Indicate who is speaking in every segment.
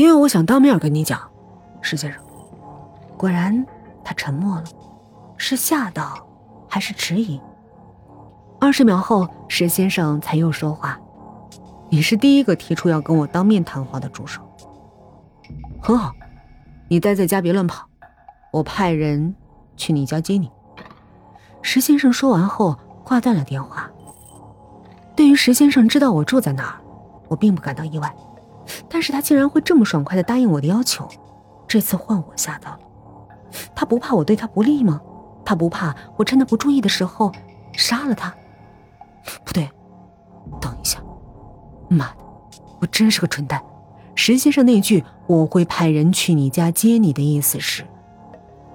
Speaker 1: 因为我想当面跟你讲，石先生。
Speaker 2: 果然，他沉默了，是吓到，还是迟疑？二十秒后，石先生才又说话：“
Speaker 1: 你是第一个提出要跟我当面谈话的助手。很好，你待在家别乱跑，我派人去你家接你。”
Speaker 2: 石先生说完后挂断了电话。对于石先生知道我住在哪儿，我并不感到意外，但是他竟然会这么爽快的答应我的要求，这次换我吓到了。他不怕我对他不利吗？他不怕我趁他不注意的时候杀了他？不对，等一下，妈的，我真是个蠢蛋！石先生那句“我会派人去你家接你”的意思是，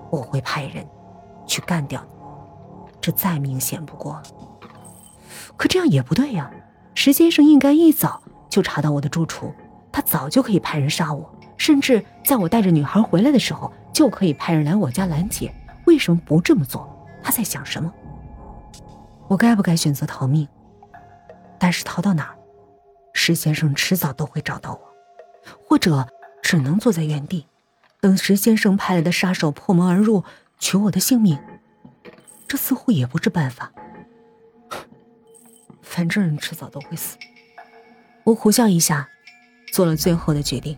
Speaker 2: 我会派人去干掉你，这再明显不过了。可这样也不对呀，石先生应该一早就查到我的住处，他早就可以派人杀我。甚至在我带着女孩回来的时候，就可以派人来我家拦截。为什么不这么做？他在想什么？我该不该选择逃命？但是逃到哪儿，石先生迟早都会找到我，或者只能坐在原地，等石先生派来的杀手破门而入，取我的性命。这似乎也不是办法。反正人迟早都会死。我苦笑一下，做了最后的决定。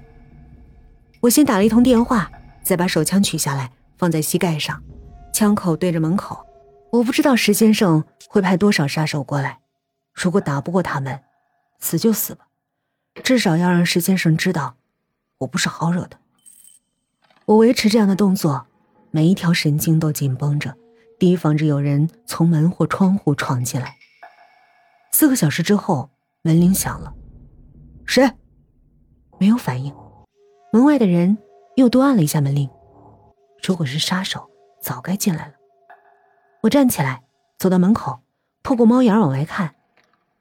Speaker 2: 我先打了一通电话，再把手枪取下来放在膝盖上，枪口对着门口。我不知道石先生会派多少杀手过来，如果打不过他们，死就死吧，至少要让石先生知道我不是好惹的。我维持这样的动作，每一条神经都紧绷着，提防着有人从门或窗户闯进来。四个小时之后，门铃响了，谁？没有反应。门外的人又多按了一下门铃。如果是杀手，早该进来了。我站起来，走到门口，透过猫眼往外看。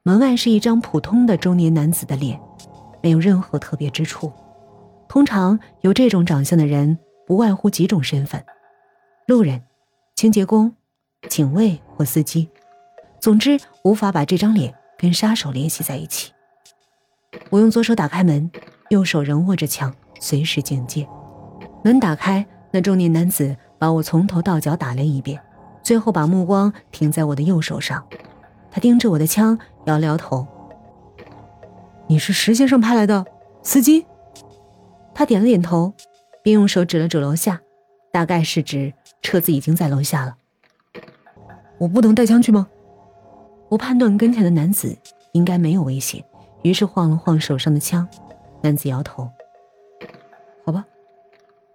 Speaker 2: 门外是一张普通的中年男子的脸，没有任何特别之处。通常有这种长相的人，不外乎几种身份：路人、清洁工、警卫或司机。总之，无法把这张脸跟杀手联系在一起。我用左手打开门，右手仍握着枪。随时警戒。门打开，那中年男子把我从头到脚打量一遍，最后把目光停在我的右手上。他盯着我的枪，摇了摇头：“你是石先生派来的司机？”他点了点头，并用手指了指楼下，大概是指车子已经在楼下了。我不能带枪去吗？我判断跟前的男子应该没有危险，于是晃了晃手上的枪。男子摇头。好吧，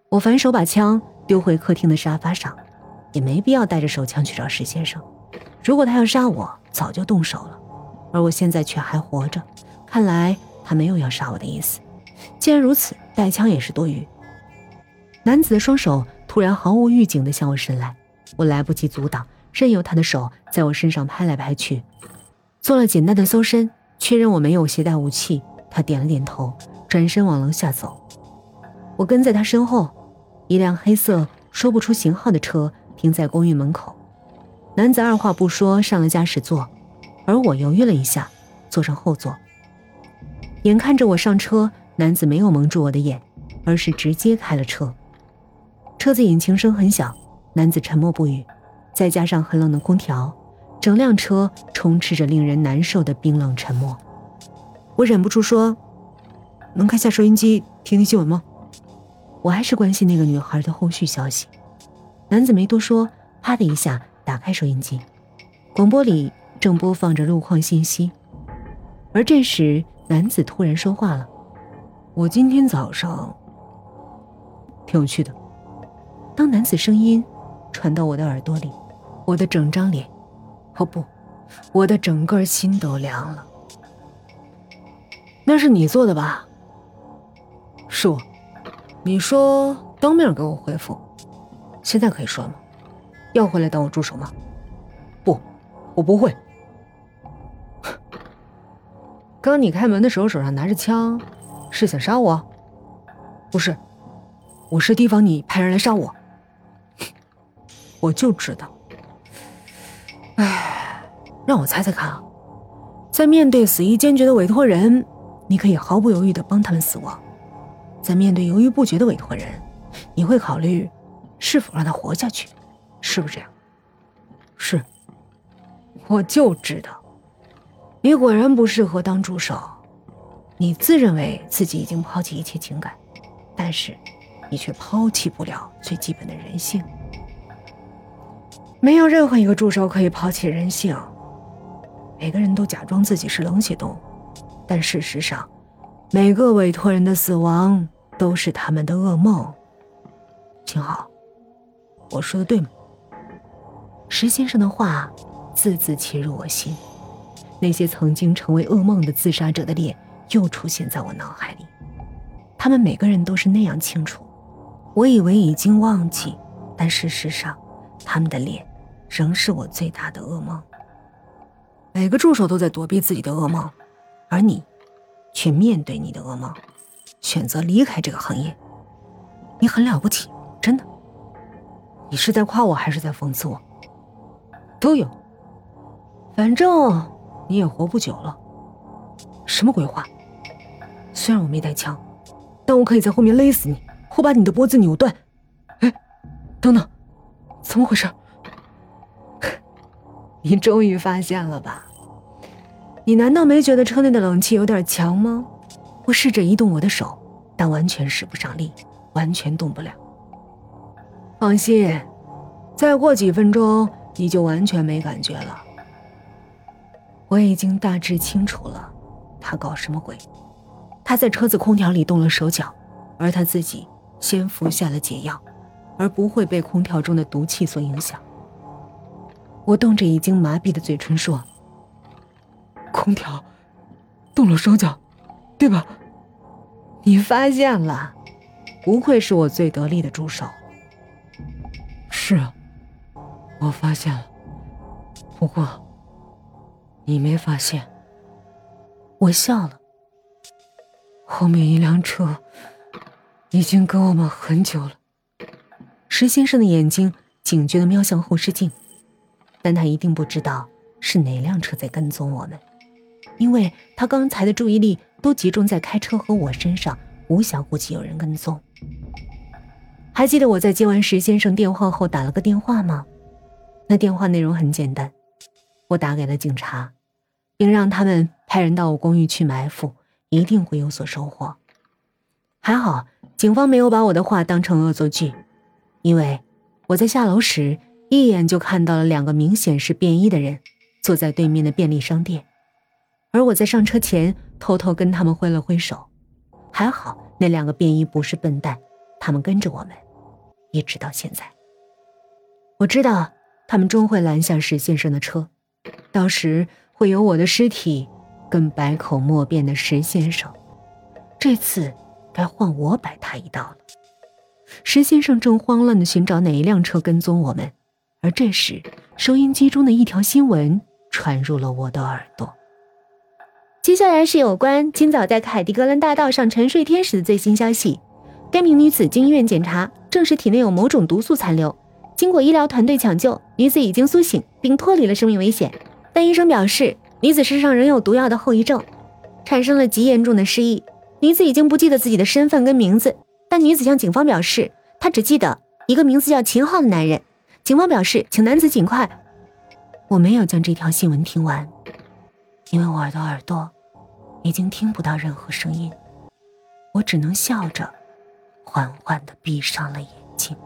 Speaker 2: 我反手把枪丢回客厅的沙发上，也没必要带着手枪去找石先生。如果他要杀我，早就动手了，而我现在却还活着，看来他没有要杀我的意思。既然如此，带枪也是多余。男子的双手突然毫无预警地向我伸来，我来不及阻挡，任由他的手在我身上拍来拍去。做了简单的搜身，确认我没有携带武器，他点了点头，转身往楼下走。我跟在他身后，一辆黑色说不出型号的车停在公寓门口。男子二话不说上了驾驶座，而我犹豫了一下，坐上后座。眼看着我上车，男子没有蒙住我的眼，而是直接开了车。车子引擎声很小，男子沉默不语，再加上很冷的空调，整辆车充斥着令人难受的冰冷沉默。我忍不住说：“能开下收音机听听新闻吗？”我还是关心那个女孩的后续消息。男子没多说，啪的一下打开收音机，广播里正播放着路况信息。而这时，男子突然说话了：“我今天早上挺有趣的。”当男子声音传到我的耳朵里，我的整张脸，哦不，我的整个心都凉了。那是你做的吧？是我。你说当面给我回复，现在可以说吗？要回来当我助手吗？不，我不会。刚你开门的时候手上拿着枪，是想杀我？不是，我是提防你派人来杀我。我就知道。哎，让我猜猜看啊，在面对死意坚决的委托人，你可以毫不犹豫的帮他们死亡。
Speaker 1: 在面对犹豫不决的委托人，你会考虑是否让他活下去，是不是这样？是。我就知道，你果然不适合当助手。你自认为自己已经抛弃一切情感，但是你却抛弃不了最基本的人性。没有任何一个助手可以抛弃人性。每个人都假装自己是冷血动物，但事实上，每个委托人的死亡都是他们的噩梦。秦昊，我说的对吗？
Speaker 2: 石先生的话字字切入我心，那些曾经成为噩梦的自杀者的脸又出现在我脑海里，他们每个人都是那样清楚。我以为已经忘记，但事实上，他们的脸仍是我最大的噩梦。
Speaker 1: 每个助手都在躲避自己的噩梦，而你，去面对你的噩梦，选择离开这个行业。你很了不起，真的。你是在夸我还是在讽刺我？都有。反正你也活不久了。什么鬼话？虽然我没带枪，但我可以在后面勒死你，或把你的脖子扭断。哎，等等，怎么回事？你终于发现了吧？你难道没觉得车内的冷气有点强吗？我试着移动我的手，但完全使不上力，完全动不了。放心，再过几分钟你就完全没感觉了。我已经大致清楚了，他搞什么鬼？他在车子空调里动了手脚，而他自己先服下了解药，而不会被空调中的毒气所影响。我动着已经麻痹的嘴唇说：“空调动了手脚，对吧？你发现了，不愧是我最得力的助手。是啊，我发现了。不过，你没发现。”
Speaker 2: 我笑了。
Speaker 1: 后面一辆车已经跟我们很久了。
Speaker 2: 石先生的眼睛警觉的瞄向后视镜。但他一定不知道是哪辆车在跟踪我们，因为他刚才的注意力都集中在开车和我身上，无暇顾及有人跟踪。还记得我在接完石先生电话后打了个电话吗？那电话内容很简单，我打给了警察，并让他们派人到我公寓去埋伏，一定会有所收获。还好，警方没有把我的话当成恶作剧，因为我在下楼时。一眼就看到了两个明显是便衣的人，坐在对面的便利商店，而我在上车前偷偷跟他们挥了挥手。还好那两个便衣不是笨蛋，他们跟着我们，一直到现在。我知道他们终会拦下石先生的车，到时会有我的尸体跟百口莫辩的石先生。这次该换我摆他一道了。石先生正慌乱地寻找哪一辆车跟踪我们。而这时，收音机中的一条新闻传入了我的耳朵。接下来是有关今早在凯迪格兰大道上沉睡天使的最新消息。该名女子经医院检查，证实体内有某种毒素残留。经过医疗团队抢救，女子已经苏醒并脱离了生命危险。但医生表示，女子身上仍有毒药的后遗症，产生了极严重的失忆。女子已经不记得自己的身份跟名字，但女子向警方表示，她只记得一个名字叫秦昊的男人。警方表示，请男子尽快。我没有将这条新闻听完，因为我耳朵耳朵已经听不到任何声音，我只能笑着，缓缓的闭上了眼睛。